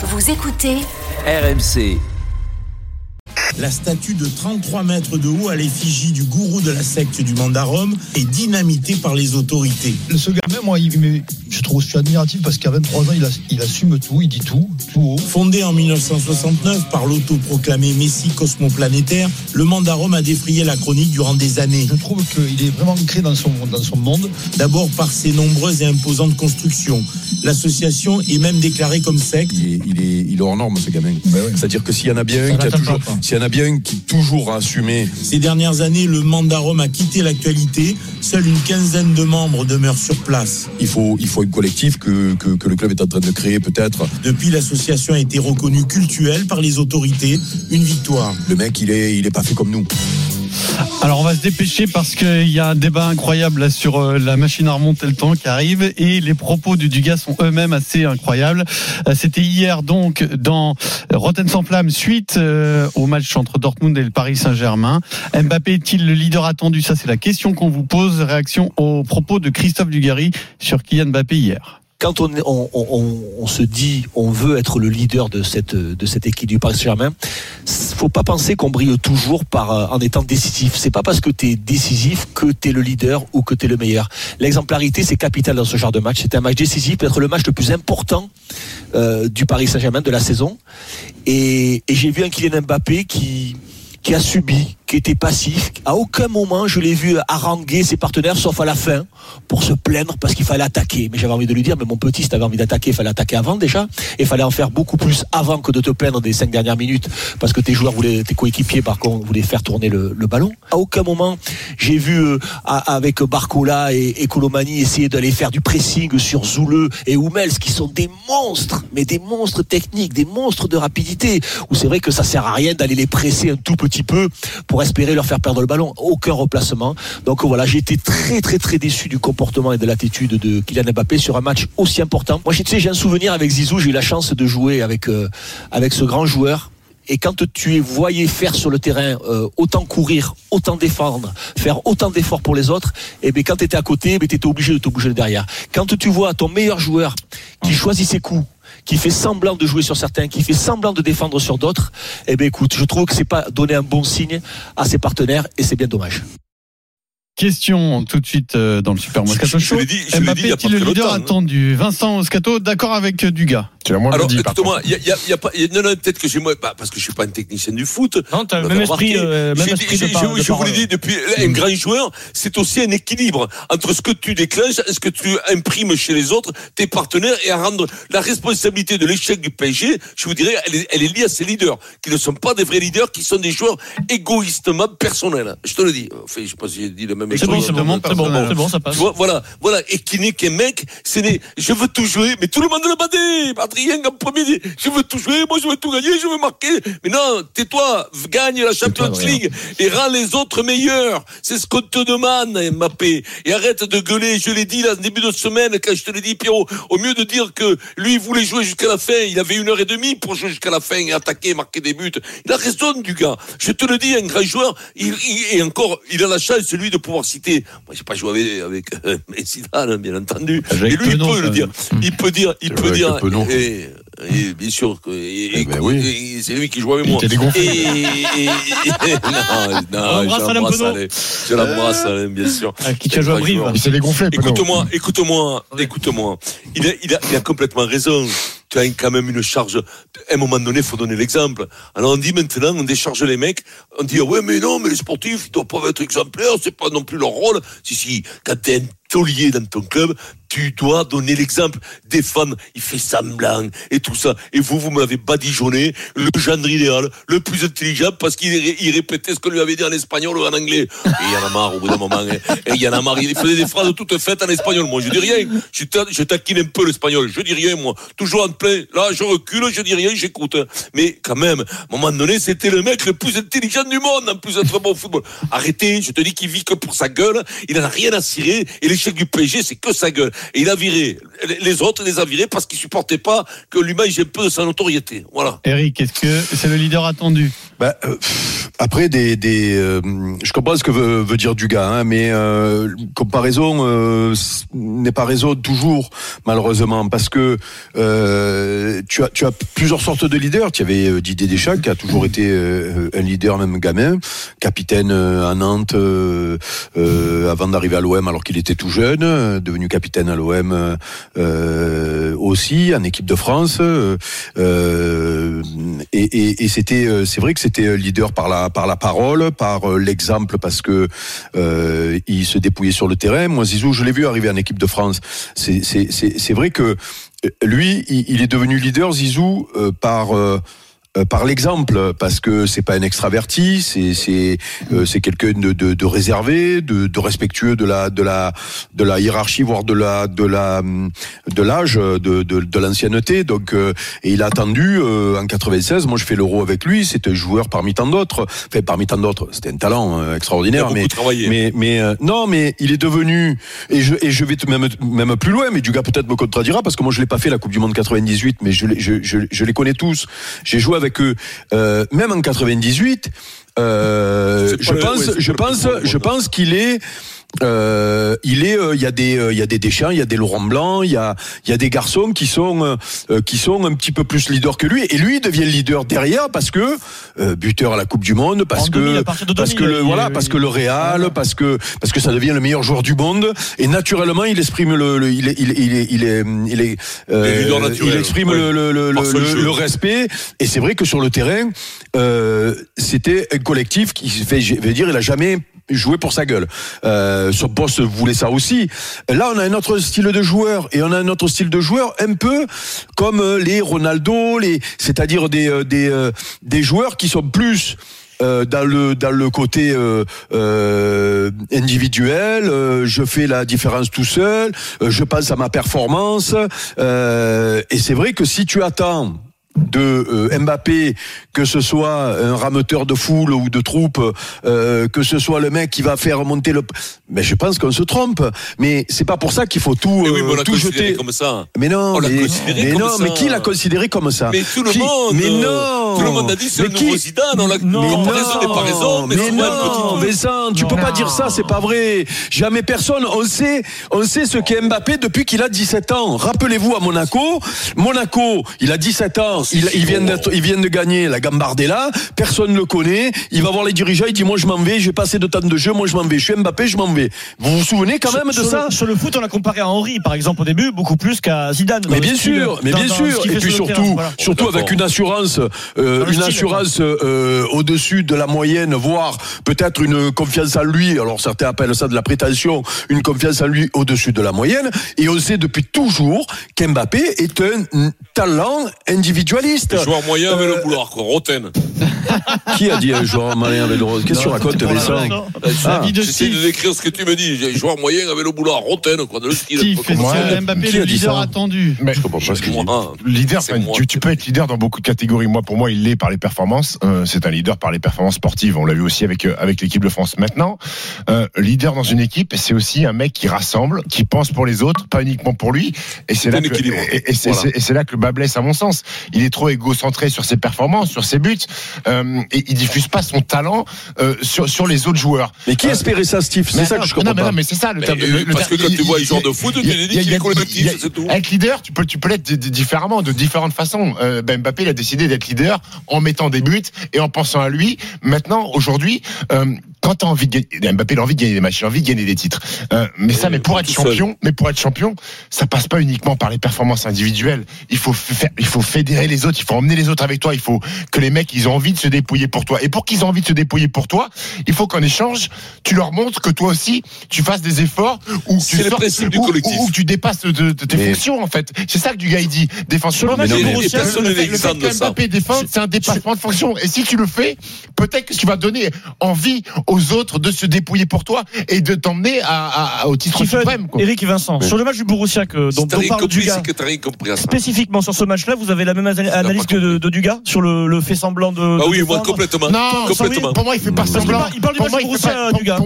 Vous écoutez RMC. La statue de 33 mètres de haut à l'effigie du gourou de la secte du Mandarum est dynamitée par les autorités. Ce gamin, moi, il, mais je trouve, je suis admiratif parce qu'à 23 ans, il, a- il assume tout, il dit tout, tout haut. Fondé en 1969 par l'autoproclamé Messie cosmoplanétaire, le Mandarum a défrayé la chronique durant des années. Je trouve qu'il est vraiment ancré dans son, dans son monde. D'abord par ses nombreuses et imposantes constructions. L'association est même déclarée comme secte. il est, il est, il est hors norme ce gamin. Ben ouais. C'est-à-dire que s'il y en a bien Ça un qui a toujours, s'il y en a bien qui toujours a assumé, Ces dernières années, le Mandarum a quitté l'actualité. Seule une quinzaine de membres demeurent sur place. il faut, un collectif que le club est en train de créer peut-être. Depuis, l'association a été reconnue cultuelle par les autorités. Une victoire. Le mec, il est, il est pas fait comme nous. Alors on va se dépêcher parce qu'il y a un débat incroyable là sur euh, la machine à remonter le temps qui arrive et les propos du Dugas sont eux-mêmes assez incroyables. Euh, C'était hier donc dans Rotten sans flamme suite euh, au match entre Dortmund et le Paris Saint-Germain. Mbappé est-il le leader attendu? Ça c'est la question qu'on vous pose. Réaction aux propos de Christophe Dugarry sur Kylian Mbappé hier. Quand on, se dit on veut être le leader de cette de cette équipe du Paris Saint-Germain, faut pas penser qu'on brille toujours par euh, en étant décisif. C'est pas parce que tu es décisif que tu es le leader ou que tu es le meilleur. L'exemplarité c'est capital dans ce genre de match. C'est un match décisif, peut-être le match le plus important euh, du Paris Saint-Germain de la saison. Et, et j'ai vu un Kylian Mbappé qui qui a subi, qui était passif. À aucun moment je l'ai vu haranguer ses partenaires, sauf à la fin, pour se plaindre parce qu'il fallait attaquer. Mais j'avais envie de lui dire, mais mon petit, si t'avais envie d'attaquer, il fallait attaquer avant déjà. Et fallait en faire beaucoup plus avant que de te plaindre des cinq dernières minutes, parce que tes joueurs voulaient, tes coéquipiers par contre voulaient faire tourner le, le ballon. À aucun moment j'ai vu euh, avec Barcola et, et Colomani essayer d'aller faire du pressing sur Zouleux et Hummels, qui sont des monstres, mais des monstres techniques, des monstres de rapidité. Où c'est vrai que ça sert à rien d'aller les presser un tout petit peu espérer leur faire perdre le ballon. Aucun replacement. Donc voilà, j'ai été très très très déçu du comportement et de l'attitude de Kylian Mbappé sur un match aussi important. Moi, tu sais, j'ai un souvenir avec Zizou. J'ai eu la chance de jouer avec euh, avec ce grand joueur. Et quand tu es voyais faire sur le terrain euh, autant courir, autant défendre, faire autant d'efforts pour les autres, et bien quand tu étais à côté, tu étais obligé de te bouger derrière. Quand tu vois ton meilleur joueur qui choisit ses coups, qui fait semblant de jouer sur certains, qui fait semblant de défendre sur d'autres, eh bien écoute, je trouve que c'est pas donner un bon signe à ses partenaires et c'est bien dommage. Question tout de suite euh, dans le Super Moscato je- je Show. Mbappé est-il le leader hein. attendu? Vincent Moscato, d'accord avec Dugas Alors, écoute-moi, il y a, il y y a pas, il y a- non, non, peut-être que j'ai moi, bah, parce que je suis pas un technicien du foot. Non, t'as le même esprit, euh, même dit- esprit de j'ai- par- je, de je vous l'ai dit depuis, un grand joueur, c'est aussi un équilibre entre ce que tu déclenches, ce que tu imprimes chez les autres, tes partenaires, et à rendre la responsabilité de l'échec du PSG, je vous dirais, elle est, elle est liée à ces leaders, qui ne sont pas des vrais leaders, qui sont des joueurs égoïstement personnels. Je te le dis. Enfin, je sais pas si j'ai dit le même C'est bon, c'est bon, c'est bon, c'est bon, ça tu passe. vois, voilà, voilà. Et qui n'est qu'un mec, c'est des, je veux tout jouer, mais tout le monde le battait. Adrien, en premier, je veux tout jouer, moi je veux tout gagner, je veux marquer. Mais non, tais-toi, gagne la Champions League et rends les autres meilleurs. C'est ce qu'on te demande, Mbappé. Et arrête de gueuler, je l'ai dit là, en début de semaine, quand je te l'ai dit, Pierrot, au mieux de dire que lui, il voulait jouer jusqu'à la fin, il avait une heure et demie pour jouer jusqu'à la fin et attaquer, marquer des buts. Il a raison, du gars. Je te le dis, un grand joueur, il, il- et encore, il a la chance, celui de pouvoir citer. Moi, j'ai pas joué avec, avec euh, Zidane, bien entendu. Avec et lui, il peut le dire. Il peut dire, il peut dire. Et, et bien sûr, et, Eh ben oui. c'est lui qui joue avec moi. était dégonflé. Non, non, je Alain l'embrasse. Alain. Je l'embrasse, Alain, bien sûr. À qui tu as joué à Brive Il s'est dégonflé. Écoute-moi, écoute-moi, écoute-moi. Il a, il, a, il a complètement raison. Tu as quand même une charge. À un moment donné, il faut donner l'exemple. Alors on dit maintenant, on décharge les mecs. On dit, ah ouais, mais non, mais les sportifs, ils doivent pas être exemplaires, c'est pas non plus leur rôle. Si, si, quand t'es un taulier dans ton club, tu dois donner l'exemple, défendre, il fait semblant et tout ça. Et vous, vous m'avez badigeonné le gendre idéal, le plus intelligent, parce qu'il ré- il répétait ce que lui avait dit en espagnol ou en anglais. Et il y en a marre au bout d'un moment. hein. Et il y en a marre. Il faisait des phrases toutes faites en espagnol. Moi, je dis rien. Je, ta- je taquine un peu l'espagnol. Je dis rien, moi. Toujours en plein. Là, je recule, je dis rien, j'écoute. Mais quand même, à un moment donné, c'était le mec le plus intelligent du monde, en plus d'être bon au football. Arrêtez, je te dis qu'il vit que pour sa gueule. Il n'en a rien à cirer. Et l'échec du PSG, c'est que sa gueule. Et il a viré. Les autres, il les a virés parce qu'ils supportaient pas que j'ai un peu de sa notoriété. Voilà. Eric, est-ce que c'est le leader attendu? Bah, euh, après, des, des, euh, je comprends ce que veut, veut dire Dugas, hein, mais euh, comparaison euh, n'est pas raison toujours, malheureusement, parce que euh, tu, as, tu as plusieurs sortes de leaders. Tu avais Didier Deschamps, qui a toujours été euh, un leader, même gamin, capitaine à Nantes euh, euh, avant d'arriver à l'OM alors qu'il était tout jeune, devenu capitaine à l'OM euh, aussi, en équipe de France. euh, euh, et et, et c'était, euh, c'est vrai que c'était leader par la par la parole, par euh, l'exemple, parce que euh, il se dépouillait sur le terrain. Moi, Zizou, je l'ai vu arriver en équipe de France. C'est c'est c'est vrai que lui, il, il est devenu leader, Zizou, par par l'exemple, parce que c'est pas un extraverti, c'est c'est euh, c'est quelqu'un de, de, de réservé, de, de respectueux de la de la de la hiérarchie, voire de la de la hum, de l'âge, de de, de l'ancienneté. Donc euh, et il a attendu euh, en 96. Moi, je fais l'Euro avec lui. C'était un joueur parmi tant d'autres. Enfin, parmi tant d'autres. C'était un talent euh, extraordinaire. Mais mais mais euh, non, mais il est devenu et je et je vais même même plus loin. Mais du gars peut-être me contredira parce que moi je l'ai pas fait la Coupe du Monde 98, mais je je, je, je les connais tous. J'ai joué avec eux euh, même en 98. Euh, je pense pense monde. pense qu'il est euh, il est, euh, il y a des, euh, il y a des Deschamps, il y a des Laurent Blanc, il y a, il y a des garçons qui sont, euh, euh, qui sont un petit peu plus leaders que lui, et lui il devient leader derrière parce que euh, buteur à la Coupe du Monde, parce En que, 2000, à partir de parce 2000, que le, il- voilà, il- parce que le Real, Voilà. parce que, parce que ça devient le meilleur joueur du monde, et naturellement il exprime le, le- il est, il est, il est, il est, il euh, exprime ouais. le, le, le, respect, et c'est vrai que sur le terrain, euh, c'était un collectif qui je veux dire, il a jamais joué pour sa gueule. Euh, son boss voulait ça aussi. Là, on a un autre style de joueur et on a un autre style de joueur un peu comme euh, les Ronaldo, les, c'est-à-dire des euh, des euh, des joueurs qui sont plus euh, dans le dans le côté euh, euh, individuel, je fais la différence tout seul, je pense à ma performance, et c'est vrai que si tu attends de euh, Mbappé, que ce soit un rameuteur de foule ou de troupe, euh, que ce soit le mec qui va faire monter le, mais je pense qu'on se trompe. Mais c'est pas pour ça qu'il faut tout Mais oui, euh, mais on l'a tout considéré jeter. comme ça. Mais non, On mais, mais comme non, ça. mais qui l'a considéré comme ça? Mais tout le Qui? monde. Mais non. Tout le monde a dit c'est Mais le nouveau qui- Zidane. On l'a Non, mais comparaison n'est pas raison, mais, mais non. Vincent, tu Non. peux pas dire ça, c'est pas vrai. Jamais personne, on sait, on sait ce qu'est Mbappé depuis qu'il a 17 ans. Rappelez-vous à Monaco, Monaco, il a 17 ans, il, il vient d'être, il vient de gagner la Gambardella, personne le connaît, il va voir les dirigeants, il dit moi je m'en vais, j'ai passé de temps de jeu, moi je m'en vais, je suis Mbappé, je m'en vais. Vous vous souvenez quand même de sur, ça le, sur le foot, on l'a comparé à Henry, par exemple, au début, beaucoup plus qu'à Zidane. Mais bien sûr, mais bien dans sûr, et puis surtout, terrain, voilà. surtout avec une assurance, euh, une style, assurance euh, au-dessus de la moyenne, voire peut-être une confiance en lui. Alors certains appellent ça de la prétention, une confiance en lui au-dessus de la moyenne. Et on sait depuis toujours qu'Mbappé est un talent individualiste. Le joueur moyen avec Euh, le boulard, quoi. Roten. Qui a dit un joueur malin avec le rose? Qu'est-ce que tu racontes, Vincent? Ah, La vie de J'essaie de décrire ce que tu me dis. J'ai un joueur moyen avec le boulard. Roten, quoi. De le style. Steve, Comme que Mbappé Qui est a le leader attendu Mais Je comprends pas ce qu'il dit. Moi, leader, tu, tu peux être leader dans beaucoup de catégories. Moi, pour moi, il l'est par les performances. Euh, c'est un leader par les performances sportives. On l'a vu aussi avec euh, avec l'équipe de France. Maintenant, euh, leader dans une équipe, c'est aussi un mec qui rassemble, qui pense pour les autres, pas uniquement pour lui. Et c'est là que et, Voilà. là que le bas blesse à mon sens. Il est trop égocentré sur ses performances, sur ses buts, euh, et il diffuse pas son talent euh, sur sur les autres joueurs. Mais qui espérait ça, Steve? C'est Mais ça non, que je non, comprends mais pas. non, mais c'est ça le Mais, terme. euh, le- le parce que quand tu vois un il- joueur de foot, tu dis qu'il est collectif, c'est tout. Être leader, tu peux, tu peux l'être di- di- différemment, de différentes façons. Euh, ben Mbappé, il a décidé d'être leader en mettant des buts et en pensant à lui. Maintenant, aujourd'hui, euh, quand t'as envie de gagner, Mbappé il a envie de gagner des matchs, il a envie de gagner des titres. Euh, mais ça, mais pour être seul. champion, mais pour être champion, ça passe pas uniquement par les performances individuelles. Il faut faire, il faut fédérer les autres, il faut emmener les autres avec toi. Il faut que les mecs, ils ont envie de se dépouiller pour toi. Et pour qu'ils aient envie de se dépouiller pour toi, il faut qu'en échange, tu leur montres que toi aussi, tu fasses des efforts ou que tu le du ou- ou tu dépasses de, de tes Mais- fonctions en fait. C'est ça que du gars il dit. Défensivement, Mais le, non, mais le fait- le le fait exemple de que ça. Mbappé défend, c'est un dépassement de fonction. Et si tu le fais, peut-être que tu vas donner envie aux aux autres de se dépouiller pour toi et de t'emmener à, à- au titre Kiffen, suprême. quoi. Eric et Vincent, sur le match du Borussia que, dont, dont parle Dugas, c'est que t'as rien compris à ça. spécifiquement sur ce match-là, vous avez la même ana- analyse que de, de Dugas sur le, le fait semblant de. Ah de oui, moi complètement. Non, complètement. Pour moi, il fait pas semblant. il parle du match du Borussia, Dugas,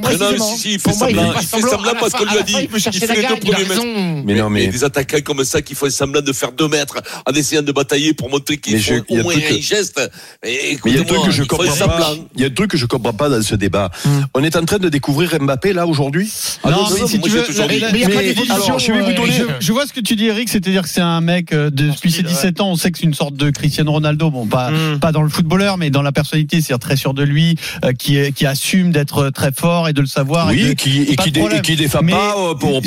il fait- semblant. Il fait semblant. parce qu'on lui a dit. Il veut chercher il la fait les deux premiers mètres. Mais non, Il y a mais des attaquants comme ça qui font semblant de faire deux mètres en essayant de batailler pour montrer qu'ils font je- il y a au moins un geste. Il y a un truc écoute-moi, que je comprends pas. Il y a un truc que je comprends pas dans ce débat. On est en train de découvrir Mbappé là aujourd'hui. Ah non, mais non, si tu veux, Mais il a pas d'évolution, je euh. Je, je vois ce que tu dis, Eric, c'est-à-dire que c'est un mec euh, de- depuis ses style, 17 ans, on sait que c'est une sorte de Cristiano Ronaldo, bon pas Mm. pas dans le footballeur, mais dans la personnalité, c'est-à-dire très sûr de lui, euh, qui est- qui assume d'être très fort et de le savoir. et Oui, de- qui et qui, dé- et qui défend Mais pas pour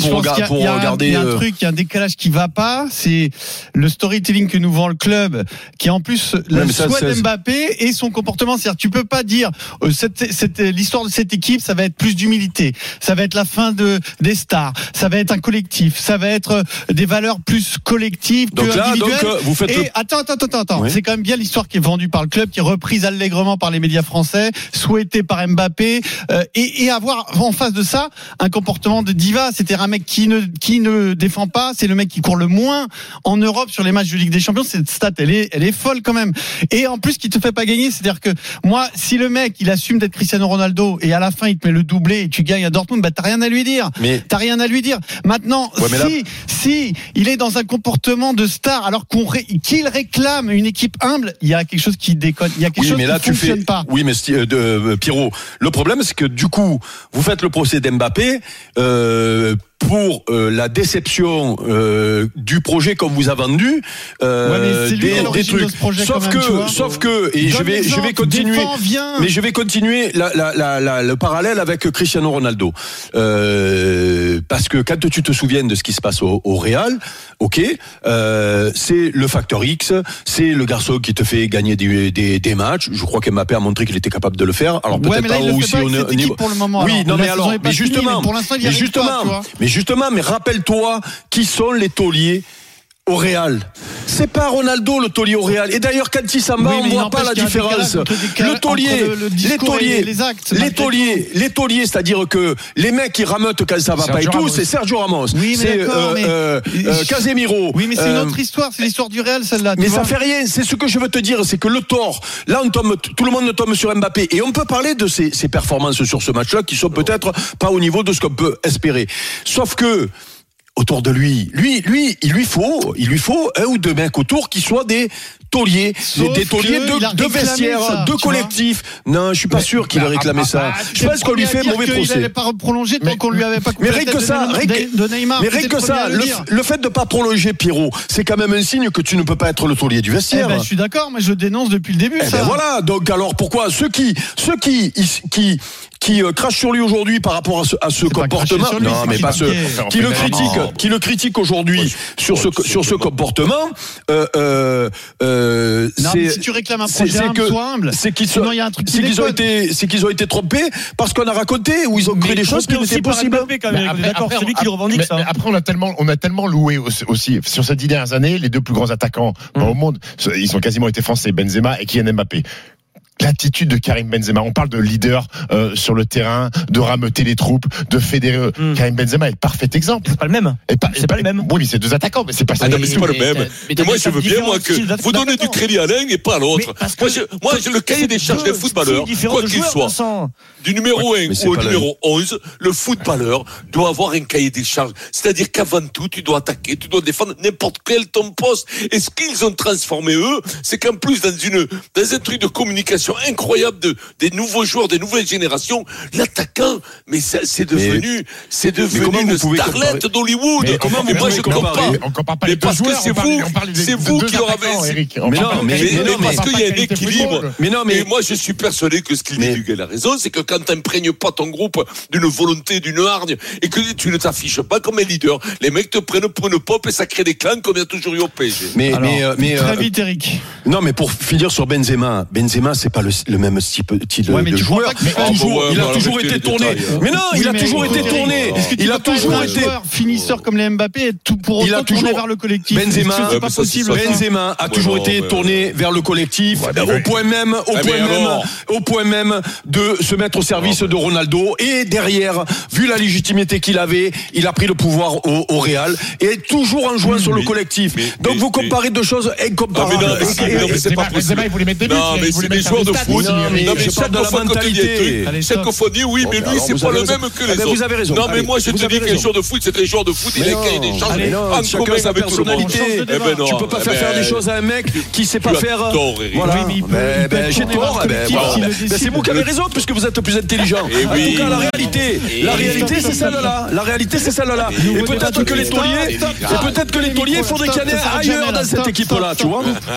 a- y a regarder. Il y a un truc, il y a un décalage qui va pas. C'est le storytelling que nous vend le club, qui est en plus le souhait d'Mbappé et son comportement. C'est-à-dire, tu peux pas dire cette, cette l'histoire de cette équipe, ça va être plus d'humilité, ça va être la fin de des stars, ça va être un collectif, ça va être euh, des valeurs plus collectives Donc que là, donc individuelles. euh, vous faites Et le attends, attends, attends, attends. Oui. C'est quand même bien l'histoire qui est vendue par le club, qui est reprise allègrement par les médias français, souhaitée par Mbappé, euh, et, et avoir en face de ça un comportement de diva. C'est-à-dire un mec qui ne qui ne défend pas. C'est le mec qui court le moins en Europe sur les matchs de Ligue des Champions. Cette stat, elle est elle est folle quand même. Et en plus, qui te fait pas gagner. C'est-à-dire que moi, si le mec il assume d'être Cristiano Ronaldo et à la fin il te met le doublé et tu gagnes à Dortmund, bah t'as rien à lui dire. Mais T'as rien à lui dire. Maintenant, Ouais, mais là- si, si il est dans un comportement de star, alors qu'on ré- qu'il réclame une équipe humble, il y a quelque chose qui déconne. Il y a quelque oui, chose mais là qui tu fais. fonctionne pas. Oui, mais euh, de, euh, Pierrot. Le problème, c'est que du coup, vous faites le procès d'Mbappé. Euh, pour euh, la déception euh, du projet qu'on vous a vendu euh, Ouais, des, des de trucs. projet sauf même, que, sauf que, et je vais, je vais continuer. Mais je vais continuer la, la, la, le parallèle avec Cristiano Ronaldo. Euh, parce que quand tu te souviens de ce qui se passe au, au Real, ok, euh, c'est le facteur X, c'est le garçon qui te fait gagner des, des, des matchs. Je crois qu'Mbappé a montré qu'il était capable de le faire. Alors Ouais, peut-être là, pas aussi au niveau. Oui, alors. non mais alors, mais justement, mais pour l'instant, il y mais justement, pas, mais justement, mais rappelle-toi qui sont les tauliers au Real. C'est pas Ronaldo le taulier au Real. Et d'ailleurs, quand il s'en va, Oui, on voit pas la différence. le taulier, le- le les tauliers, les actes, les malgré tauliers, les tauliers, c'est-à-dire que les mecs qui rameutent quand ça va pas et tout, c'est Sergio Ramos, Oui, mais c'est euh, mais- euh, euh, Casemiro. Oui, mais c'est une euh, autre histoire. C'est l'histoire du Real, celle-là. mais ça fait rien. C'est ce que je veux te dire, c'est que le tort. Là, on tombe, tout le monde tombe sur Mbappé, et on peut parler de ses, ses performances sur ce match-là qui sont peut-être pas au niveau de ce qu'on peut espérer. Sauf que autour de lui, lui, lui, il lui faut, il lui faut un ou deux mecs autour qui soient des tauliers, Sauf des, tauliers il de, vestiaires, ça, de collectifs. Non, je suis pas sûr qu'il ait réclamé ça. Je pense qu'on lui fait mauvais Il procès. n'allait pas prolonger tant Mais- qu'on lui avait pas mais rien que ça, de Neymar. Mais rien que ça, le, fait de pas prolonger Pierrot, c'est quand même un signe que tu ne peux pas être le taulier du Eh vestiaire. ben, je suis d'accord, mais je le dénonce depuis le début. Eh ça. ben voilà, donc alors pourquoi ceux qui ceux qui qui qui euh, crachent sur lui aujourd'hui par rapport à ce, à ce comportement lui, non pas qui le critiquent qui le critiquent aujourd'hui sur ce sur ce comportement euh, euh, euh, Non, mais c'est si tu réclames un c'est- projet c'est que- sois humble. c'est qu'ils ont été c'est qu'ils ont été trompés parce qu'on a raconté ou ils ont cru des choses qui n'étaient possibles d'accord, c'est lui qui le revendique ça. après, on a tellement, on a tellement loué aussi, sur ces dix dernières années, les deux plus grands attaquants pas Mm. au monde, ils ont quasiment été français, Benzema et Kylian Mbappé. L'attitude de Karim Benzema, on parle de leader euh, sur le terrain, de rameuter les troupes, de fédérer. Mm. Karim Benzema est le parfait exemple. C'est pas le même. Et pas, C'est pas le même. Oui, mais c'est deux attaquants, mais c'est pas ça. Ah non, mais c'est pas le même. mais moi, des je veux bien, moi, que vous donnez du crédit à l'un et pas à l'autre. parce Moi, que je, moi, j'ai le cahier des charges deux d'un footballeur, styles différents quoi qu'il soit. Du numéro 1 mais c'est ou au numéro 11, le footballeur doit avoir un cahier des charges. C'est-à-dire qu'avant tout, tu dois attaquer, tu dois défendre n'importe quel ton poste. Et ce qu'ils ont transformé, eux, c'est qu'en plus, dans une, dans un truc de communication incroyable de, des nouveaux joueurs, des nouvelles générations, l'attaquant, mais ça, c'est devenu, c'est devenu une starlette d'Hollywood. Mais comment vous moi, pouvez je compare. On compare pas les deux parce que joueurs, c'est vous- c'est vous qui leur avez- Mais non, mais- Parce qu'il y a un équilibre. mais non mais moi, je suis persuadé que ce qu'il dit Duguay a raison, c'est que quand t'imprègnes pas ton groupe d'une volonté, d'une hargne, et que tu ne t'affiches pas comme un leader, les mecs te prennent pour une pop et ça crée des clans comme il y a toujours eu au PSG. mais Alors, mais euh, mais Très euh, vite, Eric. Non, mais pour finir sur Benzema, Benzema, c'est pas le, le même type, type Ouais, mais de joueur. Mais fait- toujours, Ah, ouais, il a bah, toujours été tourné. détails, hein. Mais non, Oui, il a mais toujours été tourné. Tu Il a toujours un été. joueur finisseur comme les Mbappé tout pour Il a toujours- vers le collectif? Benzema- pas possible Benzema a toujours été tourné vers le collectif, au point même, au point même, au point même de se mettre au service de Ronaldo. Et derrière, vu la légitimité qu'il avait, il a pris le pouvoir au, au Real et toujours en jouant sur le collectif. Donc vous comparez deux choses incomparables. non, mais c'est- Et- mais non, mais c'est pas Benzema, possible. il voulait mettre des buts. Non, il mais voulait c'est des joueurs de foot. Non, mais Non, mais chaque que oui, mais lui, c'est pas le même que Ah les ben, autres. vous avez raison. Non, mais moi, je te dis qu'un raison. joueur de foot, c'est un joueur de foot, il a des mais non, en chacun commun sa avec tout le monde. Eh. Tu peux pas Eh faire faire ben, des choses à un mec qui sait pas faire. Voilà. Peut- Ben, j'ai tort. ben, c'est vous qui avez raison puisque vous êtes plus intelligent. Eh En oui. tout cas, la réalité, la réalité, c'est celle-là. La réalité, c'est celle-là. Et peut-être que les tauliers, et peut-être que les tauliers, il faudrait qu'il y en ait ailleurs dans cette équipe-là, tu vois.